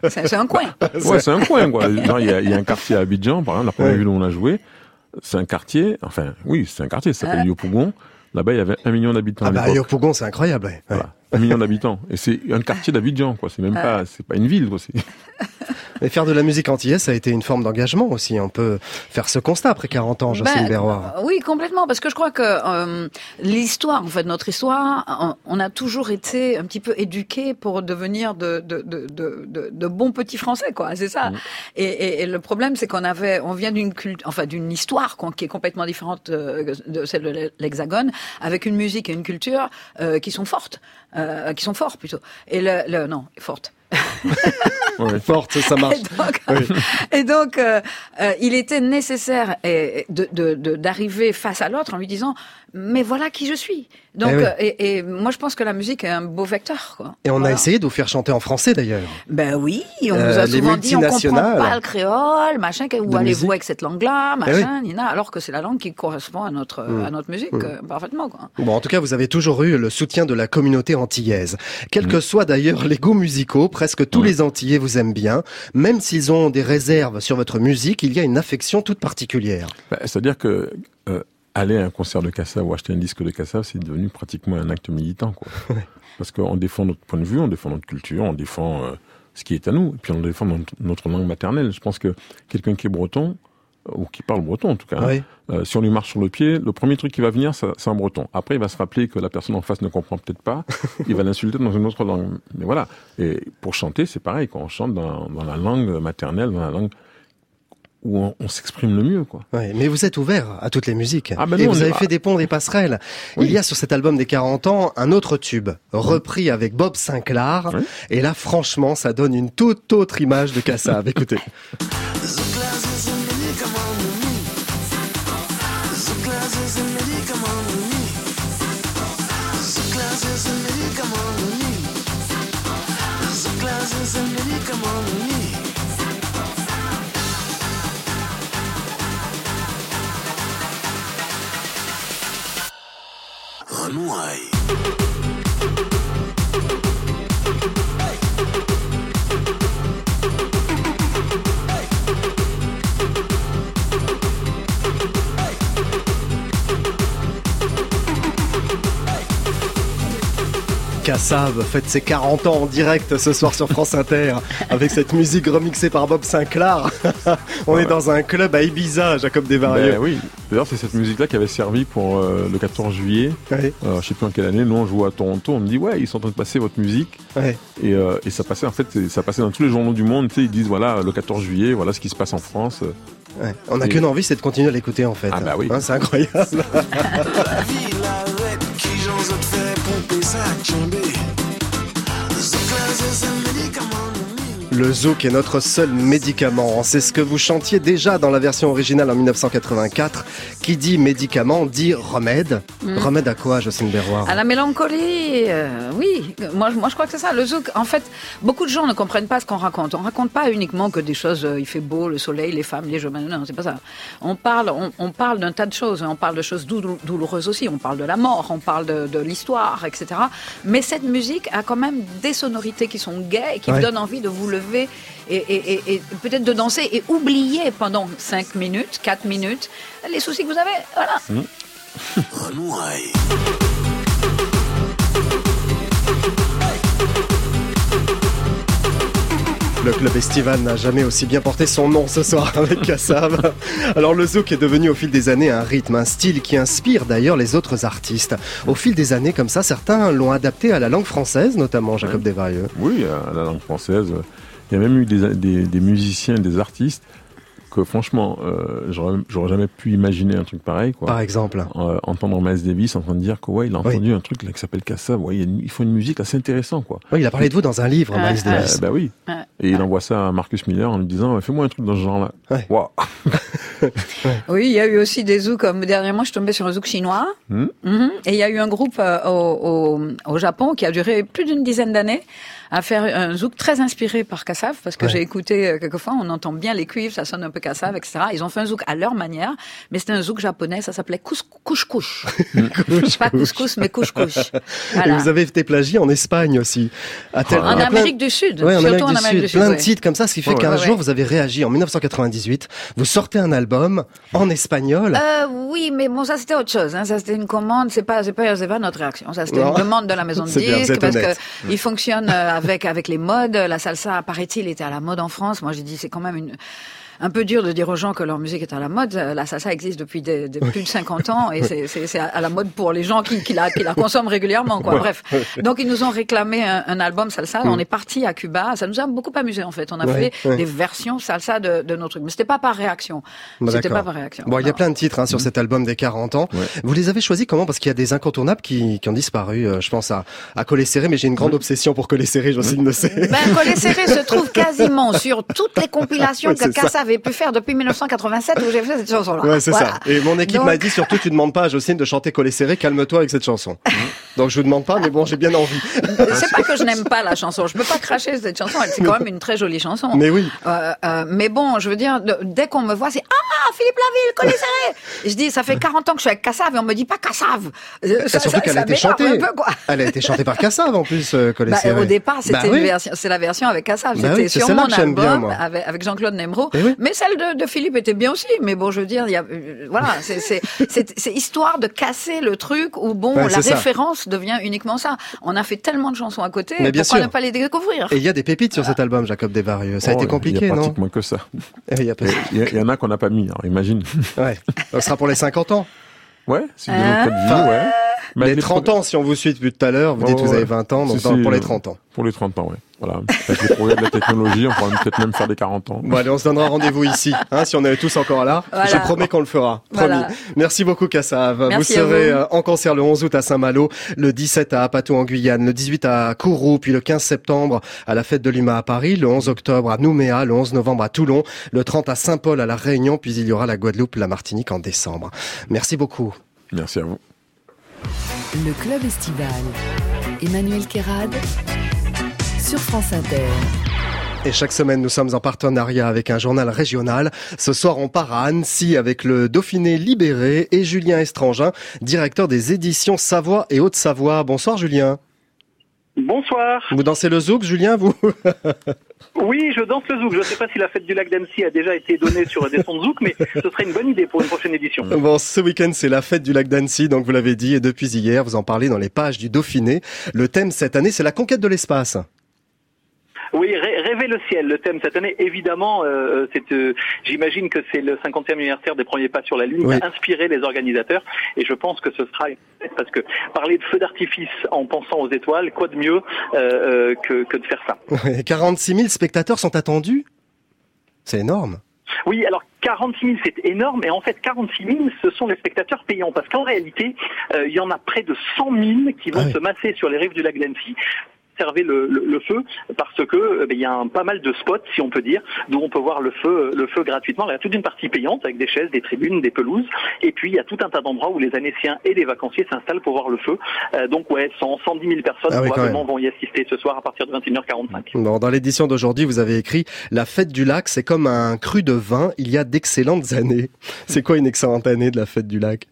c'est c'est un coin. Ouais, c'est un coin, quoi. Il y, a, il y a un quartier à Abidjan, par exemple, la première Ouais. ville où on a joué. C'est un quartier, enfin, oui, c'est un quartier, ça s'appelle Ouais. Yopougon. Là-bas, il y avait un million d'habitants Ah bah. Yopougon, c'est incroyable. Ouais. Voilà. Un million d'habitants. Et c'est un quartier d'Abidjan, quoi. C'est même pas, c'est pas une ville, quoi. C'est- Mais faire de la musique antillaise, ça a été une forme d'engagement aussi. On peut faire ce constat après 40 ans, Jocelyne Ben, Berroir. euh, Oui, complètement, parce que je crois que euh, l'histoire, en fait, notre histoire, on, on a toujours été un petit peu éduqués pour devenir de, de, de, de, de- de bons petits Français, quoi. C'est ça. Et, et, et le problème, c'est qu'on avait, on vient d'une culture, enfin d'une histoire qu'on- qui est complètement différente euh, de celle de l'Hexagone, avec une musique et une culture euh, qui sont fortes, euh, qui sont forts plutôt. Et le, le non, fortes. Ouais. Forte, ça marche. Et donc, et donc, euh, euh, il était nécessaire eh, de- de- de- d'arriver face à l'autre en lui disant mais voilà qui je suis. Donc, Eh oui. euh, et, et moi je pense que la musique est un beau vecteur. Quoi. Et on a essayé de vous faire chanter en français d'ailleurs. Ben oui, on Euh, nous a les souvent dit on comprend multinationales. pas le créole, machin, où allez-vous avec cette langue-là, Eh machin, nina, alors que c'est la langue qui correspond à notre Mm. à notre musique Mm. euh, parfaitement. Quoi. Bon, en tout cas, vous avez toujours eu le soutien de la communauté antillaise. Quels que soient d'ailleurs les goûts musicaux, presque tous les Antillais vous aiment bien. Même s'ils ont des réserves sur votre musique, il y a une affection toute particulière. Bah, C'est-à-dire que euh, aller à un concert de Cassav ou acheter un disque de Cassav, c'est devenu pratiquement un acte militant, quoi. Parce qu'on défend notre point de vue, on défend notre culture, on défend euh, ce qui est à nous, et puis on défend notre, notre langue maternelle. Je pense que quelqu'un qui est breton, euh, ou qui parle breton en tout cas, hein, Oui. euh, si on lui marche sur le pied, le premier truc qui va venir, c'est un breton. Après, il va se rappeler que la personne en face ne comprend peut-être pas, il va l'insulter dans une autre langue. Mais voilà. Et pour chanter, c'est pareil, quand on chante dans, dans la langue maternelle, dans la langue où on, on s'exprime le mieux, quoi. Ouais, mais vous êtes ouvert à toutes les musiques. Ah, ben et vous avez fait des ponts, des passerelles. Il y a sur cet album des 40 ans un autre tube, repris avec Bob Sinclair. Et là, franchement, ça donne une toute autre image de Kassav. Écoutez. Why? Kassav fête ses 40 ans en direct ce soir sur France Inter avec cette musique remixée par Bob Sinclair. On est dans un club à Ibiza, Jacob Desvarieux. Ben oui. D'ailleurs, c'est cette musique-là qui avait servi pour euh, le 14 juillet. Ouais. Euh, je sais plus en quelle année. Nous, on jouait à Toronto. On me dit, ouais, ils sont en train de passer votre musique. Ouais. Et, euh, et ça passait, en fait, ça passait dans tous les journaux du monde. Ils disent, voilà, le 14 juillet, voilà ce qui se passe en France. Ouais. On n'a Et- qu'une envie, c'est de continuer à l'écouter en fait. Ah bah oui. Hein, c'est incroyable. Le zouk est notre seul médicament. C'est ce que vous chantiez déjà dans la version originale en 1984. Qui dit médicament dit remède. Mm. Remède à quoi, Jocelyne Berroir À la mélancolie, euh, oui. Moi, je- moi, je crois que c'est ça. Le zouk, en fait, beaucoup de gens ne comprennent pas ce qu'on raconte. On raconte pas uniquement que des choses, euh, il fait beau, le soleil, les femmes, les jeux. Non, c'est pas ça. On parle, on, on parle d'un tas de choses. On parle de choses doulou- douloureuses aussi. On parle de la mort, on parle de, de l'histoire, etc. Mais cette musique a quand même des sonorités qui sont gaies et qui Ouais. vous donnent envie de vous lever et, et- et- et peut-être de danser et oublier pendant 5 minutes, 4 minutes, les soucis que vous avez. Voilà. Renouaille. Le club estival n'a jamais aussi bien porté son nom ce soir avec Kassav. Alors le zouk est devenu au fil des années un rythme, un style qui inspire d'ailleurs les autres artistes. Au fil des années comme ça, certains l'ont adapté à la langue française, notamment Jacob Desvarieux. Oui, à la langue française. Il y a même eu des, des, des musiciens, des artistes que franchement, euh, j'aurais jamais pu imaginer un truc pareil. Quoi. Par exemple. Euh, entendre Miles Davis en train de dire que ouais, il a Oui. entendu un truc là, qui s'appelle Kassav. Ouais, il a une- ils font une musique assez intéressante, quoi. Oui, il a parlé de vous dans un livre, Ah, Miles ah. Davis. Euh, bah oui. Et il envoie ça à Marcus Miller en lui disant fais-moi un truc dans ce genre-là. Ouais. Waouh. Oui, il y a eu aussi des zouks. Comme dernièrement, je suis tombée sur un zouk chinois. Hmm. Mhm. Et il y a eu un groupe euh, au, au, au Japon qui a duré plus d'une dizaine d'années à faire un zouk très inspiré par Kassav, parce que Ouais. j'ai écouté euh, quelquefois, on entend bien les cuivres, ça sonne un peu Kassav, etc. Ils ont fait un zouk à leur manière, mais c'était un zouk japonais, ça s'appelait couche couche couche. Pas couscous, mais couche couche. Et vous avez été plagié en Espagne aussi. À tel- En il y a plein- Amérique du Sud, Ouais, en surtout Amérique en du Amérique Sud, du Sud. plein de titres comme ça, ce qui fait qu'un ouais, jour vous avez réagi en 1998. Vous sortez un album en espagnol. Euh, oui, mais bon, ça c'était autre chose. Hein. Ça c'était une commande. C'est pas, c'est pas, c'est pas notre réaction. Ça c'était une demande de la maison de êtes parce honnête. que il fonctionne euh, avec avec les modes. La salsa, paraît-il, était à la mode en France. Moi, j'ai dit c'est quand même une un peu dur de dire aux gens que leur musique est à la mode. La salsa existe depuis des, des plus de 50 ans et c'est- à la mode pour les gens qui, qui, la, qui la consomment régulièrement. Quoi. Ouais. Bref, donc ils nous ont réclamé un, un album salsa. On est parti à Cuba. Ça nous a beaucoup amusé en fait. On a Mm. Ouais, fait ouais. des versions salsa de, de nos trucs, mais c'était pas par réaction. Bah, C'était pas par réaction. Bon, il y a plein de titres hein, sur cet album des 40 ans. Ouais. Vous les avez choisis comment? Parce qu'il y a des incontournables qui, qui ont disparu. Euh, je pense à, à Collet Serré, mais j'ai une grande obsession pour Collet Serré, Jocelyne le sait. Ben, Collet Serré se trouve quasiment sur toutes les compilations Ouais, que. Cassa avait pu faire depuis 1987 où j'ai fait cette chanson-là. Ouais, c'est Voilà. ça. Et mon équipe Donc- m'a dit surtout, tu demandes pas à Jocelyne de chanter Collet Serré, calme-toi avec cette chanson. Donc je vous demande pas, mais bon, j'ai bien envie. C'est pas que je n'aime pas la chanson. Je peux pas cracher cette chanson. C'est quand même une très jolie chanson. Mais oui. Euh, euh, mais bon, je veux dire, dès qu'on me voit, c'est Ah, Philippe Laville, Collet Serré. Je dis, ça fait 40 ans que je suis avec Cassav et on me dit pas Cassav. Euh, Ça, surtout qu'elle a été chantée. peu, quoi. Elle a été chantée par Kassav en plus, euh, Collet Bah, au départ, c'était Bah oui. version, c'est la version avec Kassav. Bah c'était oui, sur mon album bien, avec, avec Jean-Claude Nemro. Eh oui. Mais celle de, de Philippe était bien aussi. Mais bon, je veux dire, il y a, euh, voilà, c'est, c'est, c'est, c'est histoire de casser le truc où bon, Ouais, la ça. référence devient uniquement ça. On a fait tellement de chansons à côté. Mais bien pourquoi sûr. ne pas les découvrir? Et il y a des pépites sur cet album, Jacob Desvarieux. Ça a Oh, été Il compliqué, y a non? pratiquement que ça. Eh, il y a pas- Il y, a- il y en a qu'on n'a pas mis, alors imagine. Ouais. Ça sera pour les 50 ans. Ouais, c'est de Hein notre vie, ouais. Mais les les 30 ans, si on vous suit depuis tout à l'heure, vous Ouais, dites que vous avez 20 ans, donc Si, dans- si, pour les euh, 30 ans. Pour les 30 ans, ouais. Voilà. Avec les progrès de la technologie, on pourra peut-être même faire des 40 ans. Bon allez, on se donnera rendez-vous ici, hein, si on est tous encore là. Voilà. Je promets qu'on le fera. Promis. Voilà. Merci beaucoup Kassav. Merci vous à serez vous. euh, en concert le 11 août à Saint-Malo, le 17 à Apato en Guyane, le 18 à Kourou, puis le 15 septembre à la fête de l'UMA à Paris, le 11 octobre à Nouméa, le 11 novembre à Toulon, le 30 à Saint-Paul à La Réunion, puis il y aura la Guadeloupe, la Martinique en décembre. Merci beaucoup. Merci à vous. Le club estival. Emmanuel Kérad sur France Inter. Et chaque semaine, nous sommes en partenariat avec un journal régional. Ce soir, on part à Annecy avec le Dauphiné Libéré et Julien Estrangin, directeur des éditions Savoie et Haute-Savoie. Bonsoir Julien. Bonsoir. Vous dansez le zouk, Julien, vous? Oui, je danse le zouk. Je ne sais pas si la fête du lac d'Annecy a déjà été donnée sur des sons de zouk, mais ce serait une bonne idée pour une prochaine édition. Bon, ce week-end, c'est la fête du lac d'Annecy, donc vous l'avez dit, et depuis hier, vous en parlez dans les pages du Dauphiné. Le thème cette année, c'est la conquête de l'espace. Oui, rê- rêver le ciel, le thème cette année. Évidemment, euh, c'est, euh, j'imagine que c'est le 50e anniversaire des premiers pas sur la Lune Oui. qui a inspiré les organisateurs. Et je pense que ce sera parce que parler de feu d'artifice en pensant aux étoiles, quoi de mieux euh, euh, que, que de faire ça. Ouais, 46 000 spectateurs sont attendus? C'est énorme. Oui, alors 46 000, c'est énorme, et en fait 46 000, ce sont les spectateurs payants, parce qu'en réalité, euh, il y en a près de 100 000 qui vont Ah oui. se masser sur les rives du lac d'Annecy observer le, le- le feu parce que euh, ben, il y a un, pas mal de spots si on peut dire d'où on peut voir le feu le feu gratuitement. Il y a toute une partie payante avec des chaises des tribunes des pelouses. Et puis il y a tout un tas d'endroits où les Annéciens et les vacanciers s'installent pour voir le feu. Euh, donc ouais 100 110 000 personnes Ah oui, probablement vont y assister ce soir à partir de 21h45 Bon, dans l'édition d'aujourd'hui, vous avez écrit La fête du lac, c'est comme un cru de vin, il y a d'excellentes années. C'est quoi une excellente année de la fête du lac?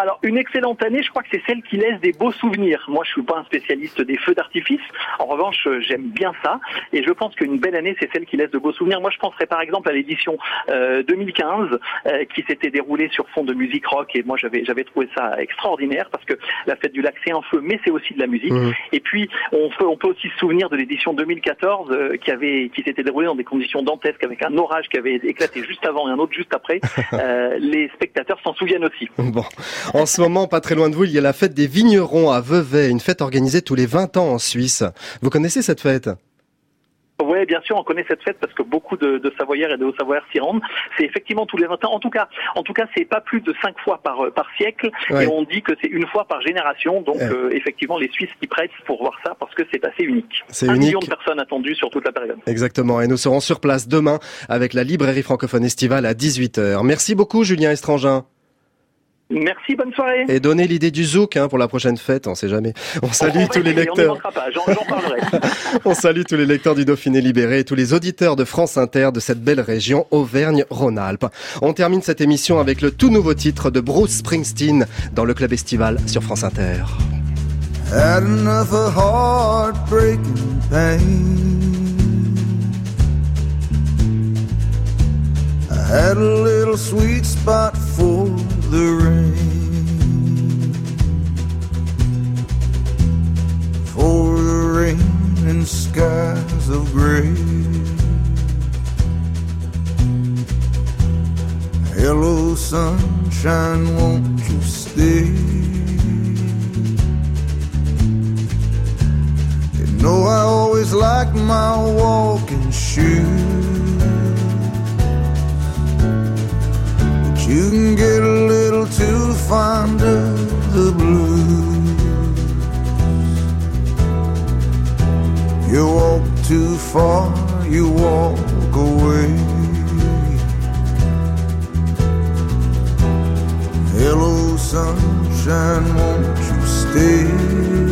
Alors, une excellente année, je crois que c'est celle qui laisse des beaux souvenirs. Moi, je suis pas un spécialiste des feux d'artifice. En revanche, euh, j'aime bien ça. Et je pense qu'une belle année, c'est celle qui laisse de beaux souvenirs. Moi, je penserais par exemple à l'édition euh, 2015, euh, qui s'était déroulée sur fond de musique rock. Et moi, j'avais j'avais trouvé ça extraordinaire parce que la fête du lac, c'est un feu, mais c'est aussi de la musique. Mhm. Et puis, on peut, on peut aussi se souvenir de l'édition 2014, euh, qui avait, qui s'était déroulée dans des conditions dantesques avec un orage qui avait éclaté juste avant et un autre juste après. Euh, les spectateurs s'en souviennent aussi. Bon, en ce moment, pas très loin de vous, il y a la fête des vignerons à Vevey, une fête organisée tous les 20 ans en Suisse. Vous connaissez cette fête? Oui, bien sûr, on connaît cette fête parce que beaucoup de, de Savoyards et de Hauts-Savoyards s'y rendent. C'est effectivement tous les 20 ans. En tout cas, en tout cas, c'est pas plus de 5 fois par, euh, par siècle. Ouais. Et on dit que c'est une fois par génération. Donc, Ouais. euh, effectivement, les Suisses s'y prêtent pour voir ça parce que c'est assez unique. C'est Un unique. million de personnes attendues sur toute la période. Exactement, et nous serons sur place demain avec la librairie francophone estivale à 18h. Merci beaucoup Julien Estrangin. Merci, bonne soirée. Et donnez l'idée du zouk hein, pour la prochaine fête, on sait jamais. On salue On tous les On lecteurs. manquera pas, j'en j'en parlerai. On salue tous les lecteurs du Dauphiné Libéré et tous les auditeurs de France Inter de cette belle région Auvergne-Rhône-Alpes. On termine cette émission avec le tout nouveau titre de Bruce Springsteen dans le club estival sur France Inter. Had enough of heartbreaking pain. I had a little sweet spot for the rain. For the rain and skies of gray. Hello, sunshine, won't you stay? You know I always like my walking shoes. You can get a little too fond of the blues. You walk too far, you walk away. Hello, sunshine, won't you stay?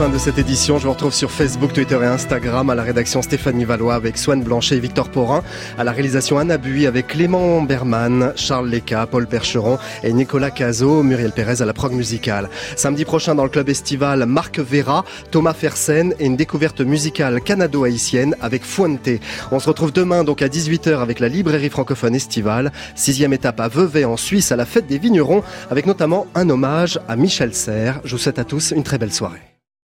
Fin de cette édition. Je vous retrouve sur Facebook, Twitter et Instagram. À la rédaction Stéphanie Valois avec Swan Blanchet et Victor Porin. À la réalisation Anna Bui avec Clément Berman, Charles Leca, Paul Percheron et Nicolas Cazot, Muriel Pérez à la prog musicale. Samedi prochain dans le club estival, Marc Vera, Thomas Fersen et une découverte musicale canado-haïtienne avec Fuente. On se retrouve demain donc à 18h avec la librairie francophone estivale. Sixième étape à Vevey en Suisse à la fête des vignerons avec notamment un hommage à Michel Serres. Je vous souhaite à tous une très belle soirée.